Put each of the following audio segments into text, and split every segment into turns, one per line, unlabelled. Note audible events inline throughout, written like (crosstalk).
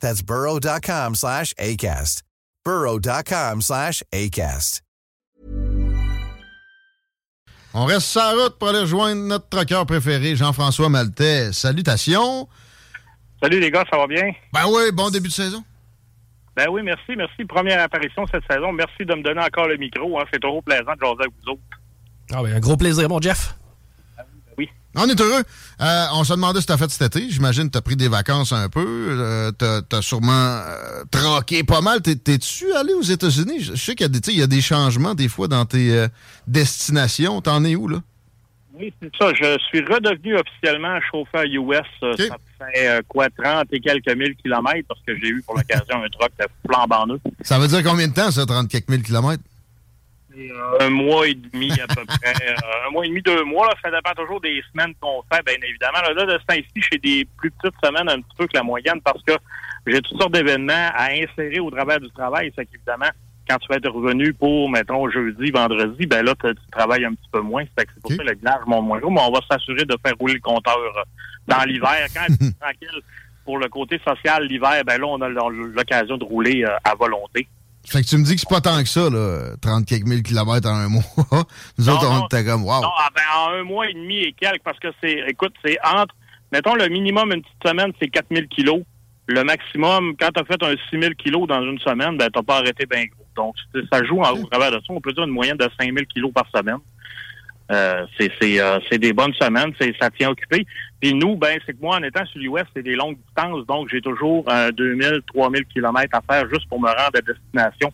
That's burrow.com slash ACAST. burrow.com slash ACAST.
On reste sur la route pour aller rejoindre notre trucker préféré, Jean-François Maltais. Salutations.
Salut les gars, ça va bien?
Ben oui, bon début de saison.
Ben oui, merci, merci. Première apparition cette saison. Merci de me donner encore le micro. Hein. C'est toujours plaisant de jaser avec vous autres.
Ah ben, un gros plaisir, mon Jeff.
Oui.
On est heureux. Euh, on se demandait si t'as fait cet été. J'imagine que t'as pris des vacances un peu. Euh, t'as, t'as sûrement euh, troqué pas mal. T'es, t'es-tu allé aux États-Unis? Je sais qu'il y tu y a des changements des fois dans tes euh, destinations. T'en es où, là?
Oui, c'est ça. Je suis redevenu officiellement chauffeur US. Ça fait quoi, 30 et quelques mille kilomètres parce que j'ai eu pour l'occasion un truck de flambant neuf.
Ça veut dire combien de temps, ça, 30 quelques mille kilomètres?
Euh, Un mois et demi à peu près. Euh, un mois et demi, deux mois. Là, ça dépend toujours des semaines qu'on fait, bien évidemment. Là, là, de ce temps-ci, j'ai des plus petites semaines un petit peu que la moyenne parce que j'ai toutes sortes d'événements à insérer au travers du travail. C'est qu'évidemment, quand tu vas être revenu pour, mettons, jeudi, vendredi, ben là, tu travailles un petit peu moins. C'est pour ça que le village monte moins gros, mais on va s'assurer de faire rouler le compteur euh, dans l'hiver. Quand (laughs) tranquille pour le côté social, l'hiver, ben là, on a l'occasion de rouler à volonté.
Fait que tu me dis que c'est pas tant que ça, là, 30 quelques mille kilomètres en un (laughs) mois. Nous
Non,
autres, on était comme, wow.
Non, ah, ben, en un mois et demi et quelques, parce que c'est, écoute, c'est entre, mettons, le minimum une petite semaine, c'est 4000 kilos. Le maximum, quand tu as fait un 6000 kilos dans une semaine, ben, t'as pas arrêté bien gros. Donc, ça joue en, au travers de ça. On peut dire une moyenne de 5000 kilos par semaine. Euh, c'est, c'est, euh, c'est des bonnes semaines, c'est, ça tient occupé. Puis nous, ben, c'est que moi, en étant sur l'Ouest, c'est des longues distances, donc j'ai toujours euh, 2000, 3000 kilomètres à faire juste pour me rendre à destination.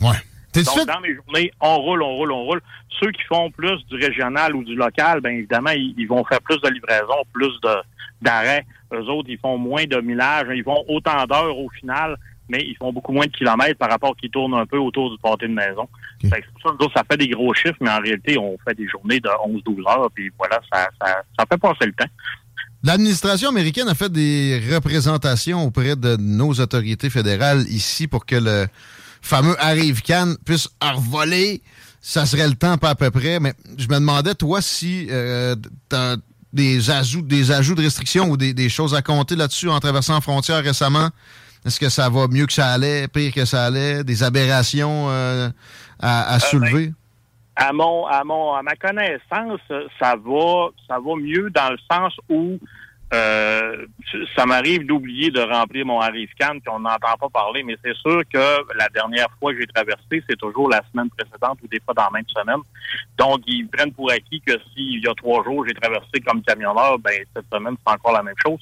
Ouais.
Donc,
fait?
dans mes journées, on roule, on roule, on roule. Ceux qui font plus du régional ou du local, bien évidemment, ils, ils vont faire plus de livraisons, plus de d'arrêts. Eux autres, ils font moins de millage. Ils font autant d'heures au final, mais ils font beaucoup moins de kilomètres par rapport qu'ils tournent un peu autour du pâté de maison.
Ok.
Fait que c'est pour ça que nous autres, ça fait des gros chiffres, mais en réalité, on fait des journées de 11-12 heures, puis voilà, ça, ça, ça fait passer le temps.
L'administration américaine a fait des représentations auprès de nos autorités fédérales ici pour que le fameux Arrive Can puisse revoler ça serait le temps pas à peu près. Mais je me demandais, toi, si euh, tu as des ajouts, des ajouts de restrictions ou des, choses à compter là-dessus en traversant la frontière récemment. Est-ce que ça va mieux que ça allait, pire que ça allait, des aberrations euh, à, soulever? Ben,
à mon, à mon, à ma connaissance, ça va, ça va mieux dans le sens où euh, ça m'arrive d'oublier de remplir mon Arrive-Can, qu'on n'entend pas parler, mais c'est sûr que la dernière fois que j'ai traversé, c'est toujours la semaine précédente ou des fois dans la même semaine. Donc, ils prennent pour acquis que s'il y a trois jours, j'ai traversé comme camionneur, ben cette semaine, c'est encore la même chose.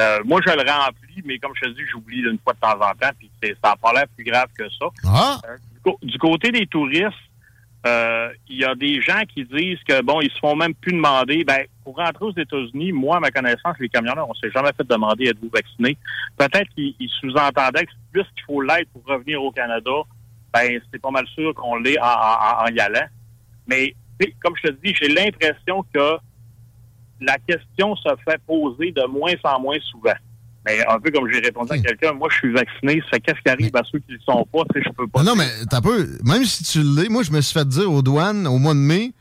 Euh, moi, je le remplis, mais comme je te dis, j'oublie d'une fois de temps en temps, puis ça n'a pas l'air plus grave que ça.
Ah.
Euh, du côté des touristes, euh, il y a des gens qui disent que bon, ils se font même plus demander. Ben, pour rentrer aux États-Unis, moi, à ma connaissance, les camionneurs, on s'est jamais fait demander êtes-vous vacciné? Peut-être qu'ils sous-entendaient que puisqu'il faut l'être pour revenir au Canada, ben c'est pas mal sûr qu'on l'est en, y allant. Mais comme je te dis, j'ai l'impression que la question se fait poser de moins en moins souvent. Mais un peu comme j'ai répondu à quelqu'un, moi, je suis vacciné. Ça qu'est-ce qui arrive à ceux qui ne le sont pas? Tu sais, je peux pas.
Non, mais t'as peu. Même si tu l'es, moi, je me suis fait dire aux douanes au mois de mai,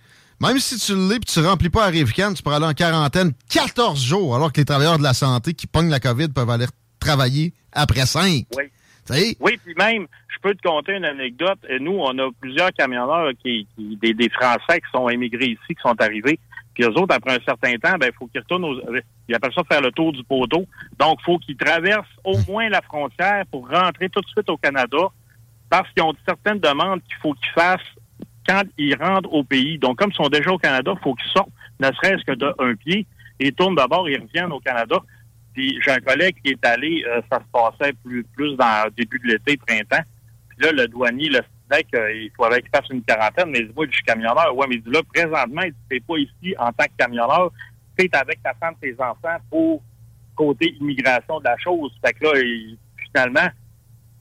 même si tu l'es et tu ne remplis pas à Rivican, tu pourras aller en quarantaine 14 jours, alors que les travailleurs de la santé qui pognent la COVID peuvent aller travailler après 5.
Oui. Oui, puis même, je peux te conter une anecdote. Nous, on a plusieurs camionneurs qui, des, des Français qui sont émigrés ici, qui sont arrivés. Puis eux autres, après un certain temps, ben, il faut qu'ils retournent aux. Ils appellent ça faire le tour du poteau. Donc, il faut qu'ils traversent au moins la frontière pour rentrer tout de suite au Canada parce qu'ils ont certaines demandes qu'il faut qu'ils fassent quand ils rentrent au pays. Donc, comme ils sont déjà au Canada, il faut qu'ils sortent, ne serait-ce que d'un pied, et tournent d'abord et reviennent au Canada. Puis j'ai un collègue qui est allé, euh, ça se passait plus, plus dans le début de l'été, printemps. Puis là, le douanier, le qu'il faudrait qu'il fasse une quarantaine, mais moi, je suis camionneur. Ouais, mais là, présentement, il ne pas ici en tant que camionneur. Tu es avec ta femme, tes enfants pour côté immigration de la chose. Fait que là, finalement,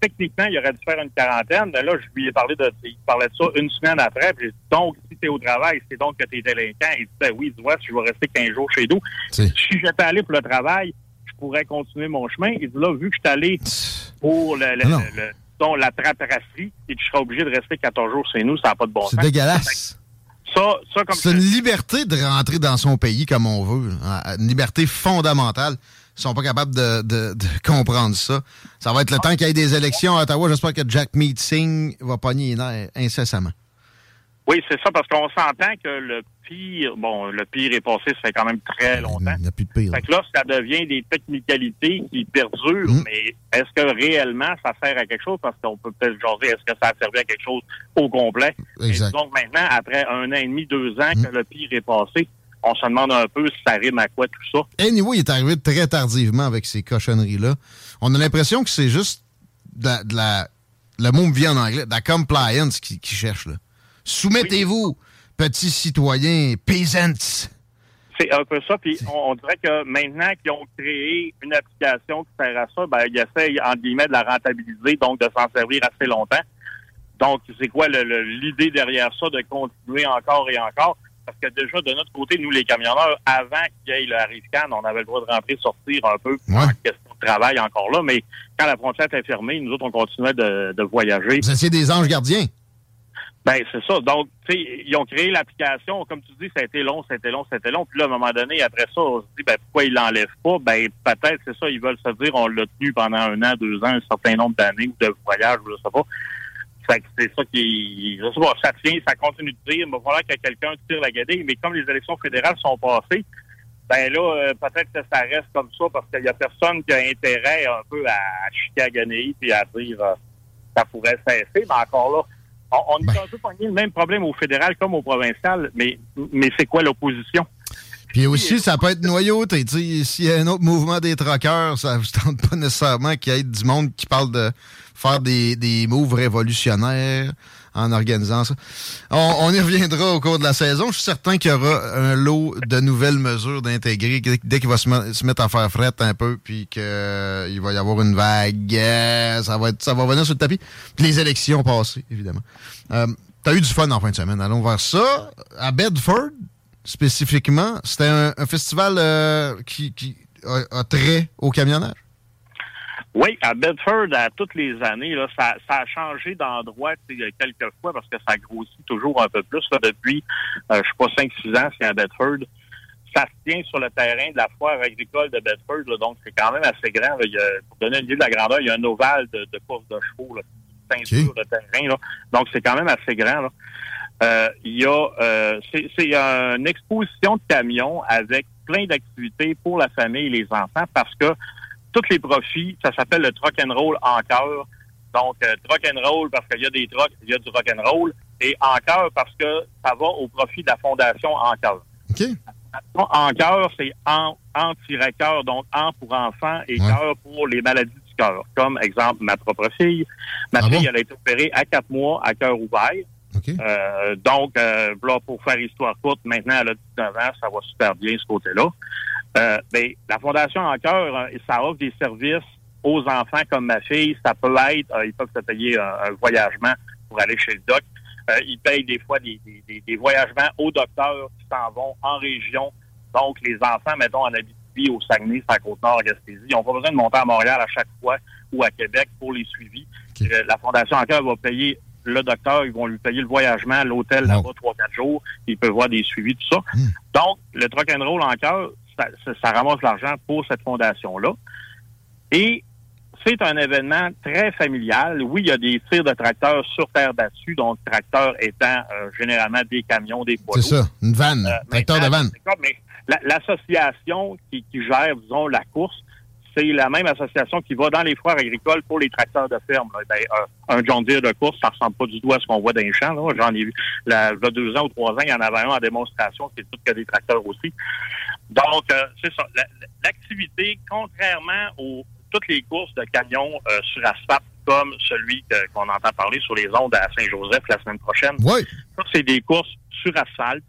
techniquement, il aurait dû faire une quarantaine. Mais là, je lui ai parlé de, il parlait de ça une semaine après. Puis donc, si tu es au travail, c'est donc que tu es délinquant. Il disait, oui, tu vois, je vais rester 15 jours chez nous. Si j'étais allé pour le travail, je pourrais continuer mon chemin. Il dit, là, vu que je suis allé pour le la traperasserie et tu seras obligé de rester 14 jours chez nous, ça n'a pas de bon
sens. C'est dégueulasse.
Ça, ça comme
C'est une liberté de rentrer dans son pays comme on veut. Hein. Une liberté fondamentale. Ils sont pas capables de, (laughs) comprendre ça. Ça va être le temps qu'il y ait des élections à Ottawa. J'espère que Jack Meeting va pogner incessamment.
Oui, c'est ça, parce qu'on s'entend que le pire, bon, le pire est passé, ça fait quand même très longtemps.
Il n'y a plus de pire.
Fait que là, ça devient des technicalités qui perdurent, mm. mais est-ce que réellement ça sert à quelque chose? Parce qu'on peut peut-être jaser, est-ce que ça a servi à quelque chose au complet?
Exact.
donc maintenant, après un an et demi, deux ans que mm. le pire est passé, on se demande un peu si ça rime à quoi tout ça.
Anyway, il est arrivé très tardivement avec ces cochonneries-là. On a l'impression que c'est juste de la, le mot me vient en anglais, de la compliance qui, qui cherche, là. Soumettez-vous, petits citoyens, peasants.
C'est un peu ça. Puis on, dirait que maintenant qu'ils ont créé une application qui sert à ça, ben, ils essaient, en guillemets, de la rentabiliser, donc de s'en servir assez longtemps. Donc, c'est quoi l'idée derrière ça, de continuer encore et encore? Parce que déjà, de notre côté, nous, les camionneurs, avant qu'il y ait le Arrive-Can, on avait le droit de rentrer, sortir un peu en question de travail encore là. Mais quand la frontière était fermée, nous autres, on continuait de, de voyager.
Vous étiez des anges gardiens?
Ben, c'est ça. Donc, tu sais, ils ont créé l'application. Comme tu dis, ça a été long, ça a été long, ça a été long. Puis là, à un moment donné, après ça, on se dit, ben, pourquoi ils l'enlèvent pas? Ben, peut-être, c'est ça, ils veulent se dire, on l'a tenu pendant un an, deux ans, un certain nombre d'années ou de voyages, je sais pas. Fait que c'est ça qui, je sais pas, ça tient, ça continue de dire, va falloir que quelqu'un tire la gadée. Mais comme les élections fédérales sont passées, ben là, euh, peut-être que ça reste comme ça parce qu'il y a personne qui a intérêt un peu à, chicaner puis à dire, euh, ça pourrait cesser. Mais encore là, on, est ben. un peu pogné le même problème au fédéral comme au provincial, mais, mais c'est quoi l'opposition?
Puis aussi, ça peut être noyauté. S'il y a un autre mouvement des troqueurs, ça ne tente pas nécessairement qu'il y ait du monde qui parle de faire des, des moves révolutionnaires en organisant ça. On, y reviendra au cours de la saison. Je suis certain qu'il y aura un lot de nouvelles mesures d'intégrer dès qu'il va se, mettre à faire fret un peu, puis qu'il va y avoir une vague. Ça va, être, ça va venir sur le tapis. Les élections passées, évidemment. Euh, T'as eu du fun en fin de semaine. Allons voir ça. À Bedford, spécifiquement, c'était un, festival euh, qui, a, trait au camionnage?
Oui, à Bedford, à toutes les années, là, ça, ça a changé d'endroit quelques fois parce que ça grossit toujours un peu plus. Là, depuis, euh, je sais pas, 5-6 ans, c'est à Bedford. Ça se tient sur le terrain de la foire agricole de Bedford, là, donc c'est quand même assez grand. Là. Il y a, pour donner une idée de la grandeur, il y a un ovale de, de course de chevaux, là, ceinture de terrain. Là. Donc c'est quand même assez grand. Là. Euh, il y a euh, c'est une exposition de camions avec plein d'activités pour la famille et les enfants parce que tous les profits, ça s'appelle le truck and roll en cœur. Donc, euh, truck and roll parce qu'il y a des trucks, il y a du rock and roll. Et en cœur parce que ça va au profit de la fondation en cœur.
OK.
En cœur, c'est en, cœur donc en pour enfants et cœur pour les maladies du cœur. Comme exemple, ma propre fille. Ma ah fille, elle a été opérée à quatre mois à cœur ouvert. Euh, donc, euh, là, pour faire histoire courte, maintenant, elle a 19 ans, ça va super bien ce côté-là. Euh, ben, la Fondation en cœur, ça offre des services aux enfants comme ma fille. Ça peut être, ils peuvent se payer un, voyagement pour aller chez le doc. Ils payent des fois des, des, des, voyagements aux docteurs qui s'en vont en région. Donc, les enfants, mettons, en Abitibi, au Saguenay, à Côte-Nord, à Gaspésie, ils n'ont pas besoin de monter à Montréal à chaque fois ou à Québec pour les suivis. la Fondation en cœur va payer le docteur, ils vont lui payer le voyagement, l'hôtel là-bas, trois, quatre jours. Il peut voir des suivis, tout ça. Hmm. Donc, le truck and roll en cœur, ça, ramasse l'argent pour cette fondation-là. Et c'est un événement très familial. Oui, il y a des tirs de tracteurs sur terre battue, donc tracteurs étant euh, généralement des camions, des poids
C'est ça, une vanne, euh, tracteur de vanne.
Mais l'association qui, qui, gère, disons, la course, c'est la même association qui va dans les foires agricoles pour les tracteurs de ferme. Ben, un, John Deere de course, ça ressemble pas du tout à ce qu'on voit dans les champs. J'en ai vu là, il y a deux ans ou trois ans, il y en avait un en démonstration, c'est tout que des tracteurs aussi. Donc, euh, c'est ça. L'activité, contrairement aux toutes les courses de camions euh, sur asphalte, comme celui qu'on entend parler sur les ondes à Saint-Joseph la semaine prochaine.
Oui.
Ça, c'est des courses sur asphalte.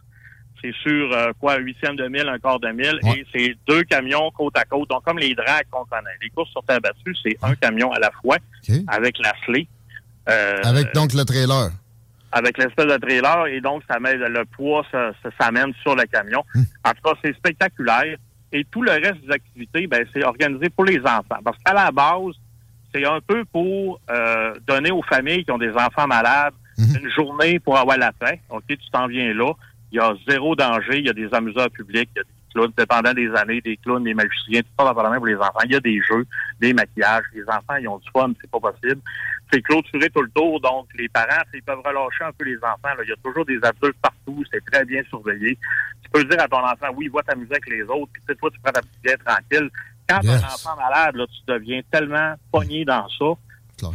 C'est sur euh, quoi, un huitième de mille, un quart de mille, et c'est deux camions côte à côte. Donc, comme les drags qu'on connaît. Les courses sur terre battue, c'est un camion à la fois avec la slé.
avec donc le trailer
avec l'espèce de trailer et donc ça met le poids ça, s'amène sur le camion. Hmm. En tout cas, c'est spectaculaire. Et tout le reste des activités, ben, c'est organisé pour les enfants. Parce qu'à la base, c'est un peu pour euh, donner aux familles qui ont des enfants malades hmm. une journée pour avoir la paix. OK, tu t'en viens là. Il y a zéro danger. Il y a des amuseurs publics. Il y a des clowns, dépendant des années, des clowns, des magiciens, tout ça pour les enfants. Il y a des jeux, des maquillages. Les enfants, ils ont du fun, c'est pas possible c'est clôturé tout le tour, donc les parents, ils peuvent relâcher un peu les enfants. Il y a toujours des adultes partout, c'est très bien surveillé. Tu peux dire à ton enfant, oui, va t'amuser avec les autres, puis toi, tu prends ta petite vie tranquille. Quand un enfant malade, là, tu deviens tellement pogné dans ça.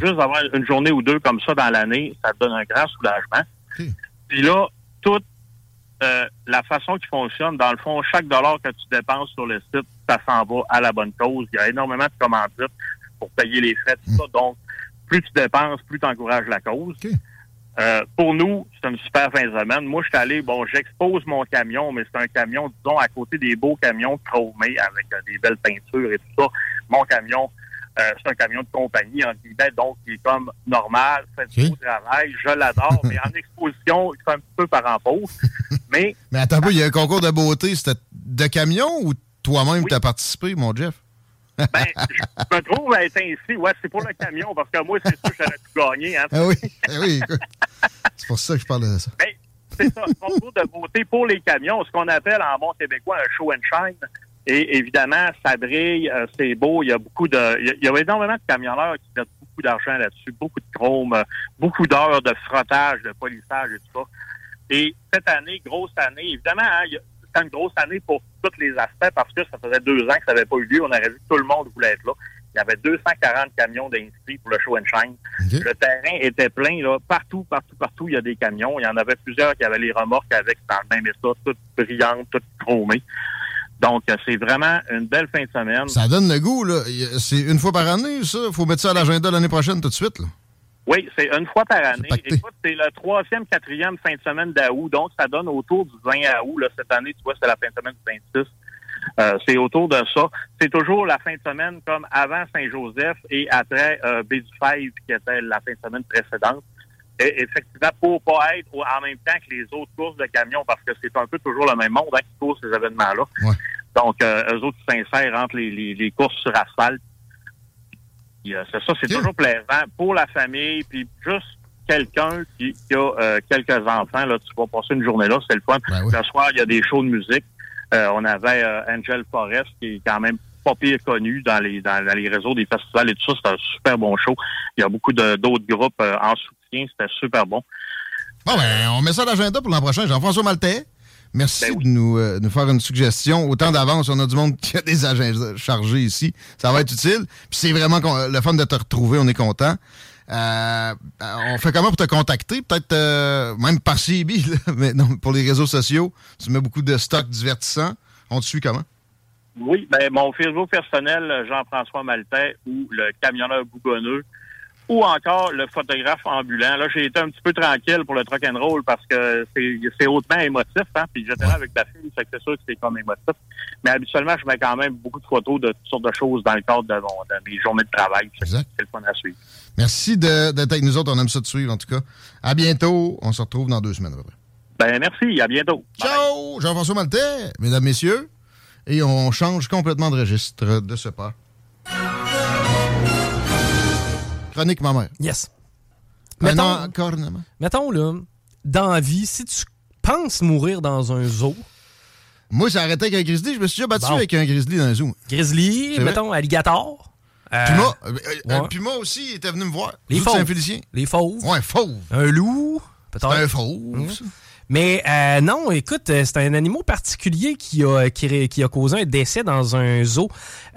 Juste avoir une journée ou deux comme ça dans l'année, ça te donne un grand soulagement. Puis là, toute euh, la façon qui fonctionne, dans le fond, chaque dollar que tu dépenses sur le site, ça s'en va à la bonne cause. Il y a énormément de commandites pour payer les frais, tout ça. Hmm. Donc, plus tu dépenses, plus tu encourages la cause. Euh, pour nous, c'est une super fin de semaine. Moi, je suis allé, bon, j'expose mon camion, mais c'est un camion, disons, à côté des beaux camions chromés avec euh, des belles peintures et tout ça. Mon camion, euh, c'est un camion de compagnie, en guillemets, donc il est comme normal, fait du beau travail, je l'adore, mais en (laughs) exposition, il fait un peu par en pause. Mais, (laughs)
mais attends un peu, il y a un concours de beauté, c'était de camion ou toi-même tu as participé, mon Jeff?
Ben, je me trouve à être ainsi. Ouais, c'est pour le camion, parce que moi, c'est sûr que j'aurais tout gagné. Hein.
Ah oui, ah oui c'est pour ça que je parle de ça.
Ben, c'est ça, concours de beauté pour les camions, ce qu'on appelle en bon québécois un show and shine. Et évidemment, ça brille, euh, c'est beau, il y a beaucoup de... Il y a énormément de camionneurs qui mettent beaucoup d'argent là-dessus, beaucoup de chrome, euh, beaucoup d'heures de frottage, de polissage et tout ça. Et cette année, grosse année, évidemment, hein, a une grosse année pour tous les aspects parce que ça faisait deux ans que ça n'avait pas eu lieu. On aurait vu que tout le monde voulait être là. Il y avait 240 camions d'inscrits pour le show and shine. Le terrain était plein, là. Partout, partout, partout, il y a des camions. Il y en avait plusieurs qui avaient les remorques avec dans le même état, toutes brillantes, toutes chromées. Donc, c'est vraiment une belle fin de semaine.
Ça donne le goût, là. C'est une fois par année, ça. Il faut mettre ça à l'agenda l'année prochaine tout de suite, là.
Oui, c'est une fois par année. Écoute, c'est le troisième, quatrième fin de semaine d'août, donc ça donne autour du 20 août. Là, cette année, tu vois, c'est la fin de semaine du 26. Euh, c'est autour de ça. C'est toujours la fin de semaine comme avant Saint-Joseph et après euh, B5, qui était la fin de semaine précédente. Et effectivement, pour pas être en même temps que les autres courses de camions, parce que c'est un peu toujours le même monde hein, qui court ces événements-là. Donc, euh, eux autres s'insèrent entre les, les, les courses sur asphalte Euh, c'est ça, c'est toujours plaisant pour la famille, puis juste quelqu'un qui, a euh, quelques enfants, là, tu vas passer une journée là, c'est le fun.
Ben oui.
Le soir, il y a des shows de musique. Euh, on avait euh, Angel Forest, qui est quand même pas pire connu dans les dans, dans les réseaux des festivals et tout ça. C'est un super bon show. Il y a beaucoup d'autres groupes euh, en soutien. C'était super bon.
Bon, ben, on met ça à l'agenda pour l'an prochain. Jean-François Maltais, merci
Ben oui.
de nous, euh, nous faire une suggestion. Autant d'avance, on a du monde qui a des agendas chargés ici. Ça va être utile. Puis c'est vraiment le fun de te retrouver. On est content. Euh, on fait comment pour te contacter? Peut-être euh, même par CB, (laughs) là, mais non, pour les réseaux sociaux. Tu mets beaucoup de stocks divertissants. On te suit comment?
Oui, ben mon Facebook personnel, euh, Jean-François Maltais, ou le camionneur bougonneux, ou encore le photographe ambulant. Là, j'ai été un petit peu tranquille pour le truck and roll parce que c'est hautement émotif, hein, puis j'étais là avec ta fille, fait que c'est sûr que c'est comme émotif. Mais habituellement, je mets quand même beaucoup de photos de toutes sortes de choses dans le cadre de, mon, de mes journées de travail. C'est le fun à suivre.
Merci d'être avec nous autres. On aime ça de suivre, en tout cas. À bientôt. On se retrouve dans deux semaines, à peu près.
Ben merci, à bientôt.
Ciao! Jean-François Maltais, mesdames, messieurs. Et on change complètement de registre de ce pas. Chronique, ma mère.
Yes.
Un
Mettons,
encornement.
mettons, là, dans la vie, si tu penses mourir dans un zoo,
Moi, j'ai arrêté avec un grizzly. Je me suis déjà battu
Bon.
avec un grizzly dans un zoo.
grizzly, mettons, alligator. euh,
Puma. euh, euh,
ouais.
Puma aussi, il était venu me voir.
Les fauves. Les fauves.
Ouais, fauve.
Un loup. Peut-être.
un fauve. ça.
Mais euh, non, écoute, euh, c'est un animal particulier qui a, qui, a causé un décès dans un zoo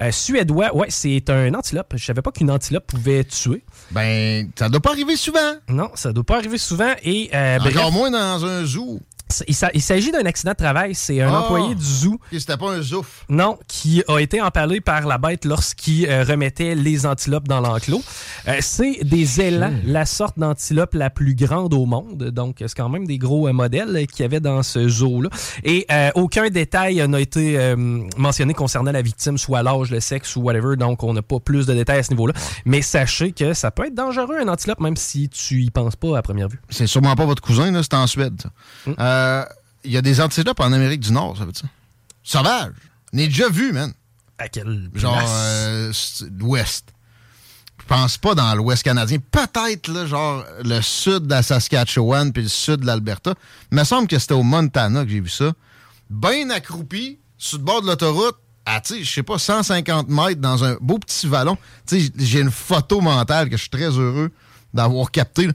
euh, suédois. Ouais, c'est un antilope. Je savais pas qu'une antilope pouvait tuer.
Ben, ça doit pas arriver souvent.
Non, ça doit pas arriver souvent. Et euh, bref,
Encore moins dans un zoo.
Il s'a- il s'agit d'un accident de travail. C'est un
Ah.
employé du zoo
Et C'était pas un zouf.
Non, qui a été empalé par la bête lorsqu'il euh, remettait les antilopes dans l'enclos. Euh, c'est des élans, la sorte d'antilope la plus grande au monde. Donc, c'est quand même des gros euh, modèles qu'il y avait dans ce zoo-là. Et aucun détail n'a été mentionné concernant la victime, soit l'âge, le sexe ou whatever. Donc, on n'a pas plus de détails à ce niveau-là. Mais sachez que ça peut être dangereux, un antilope, même si tu y penses pas à première vue.
C'est sûrement pas votre cousin, là, c'est en Suède. ça. Euh, Il y a des antilopes en Amérique du Nord, ça veut dire. Sauvage. On est déjà vu, man.
À quelle
Genre euh, l'ouest. Je pense pas dans l'ouest canadien. Peut-être, là, genre le sud de la Saskatchewan puis le sud de l'Alberta. Il me semble que c'était au Montana que j'ai vu ça. Bien accroupi, sur le bord de l'autoroute, à, tu sais, je sais pas, 150 mètres dans un beau petit vallon. Tu sais, j'ai une photo mentale que je suis très heureux d'avoir captée.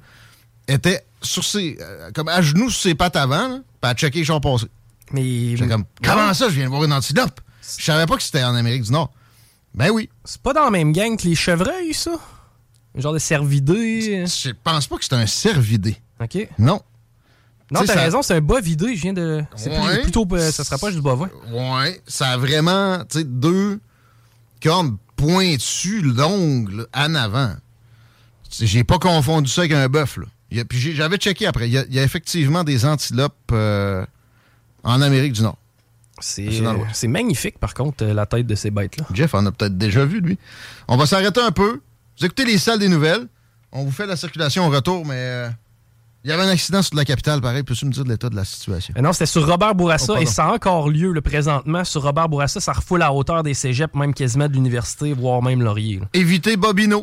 était sur ses, euh, comme à genoux sur ses pattes avant, là, puis à checker les chars passés.
Mais
J'étais comme, comment ça, je viens de voir une antilope? Je savais pas que c'était en Amérique du Nord. Ben oui.
c'est pas dans la même gang que les chevreuils, ça? Un genre de cervidé.
Je pense pas que c'est un cervidé.
OK.
Non.
Non, t'as
ça-
raison, c'est un bas vidé. Je viens de. C'est
Ouais.
plutôt. euh, ça se rapproche du bovin.
Ouais. Ça a vraiment, tu sais, deux cornes pointues, longues, là, en avant. J'ai pas confondu ça avec un bœuf, là. Il y a- Puis j'avais checké après. Il y, a, il y a effectivement des antilopes euh, en Amérique du Nord.
C'est euh, magnifique, par contre, euh, la tête de ces bêtes-là.
Jeff en a peut-être déjà vu, lui. On va s'arrêter un peu. Vous écoutez les salles des nouvelles. On vous fait la circulation au retour, mais euh, il y avait un accident sur la capitale, pareil. Peux-tu me dire de l'état de la situation?
Non, c'était sur Robert Bourassa
Oh,
et ça a encore lieu le présentement. Sur Robert Bourassa, ça refoule à hauteur des cégeps, même quasiment de l'université, voire même Laurier. là.
Évitez Bobino.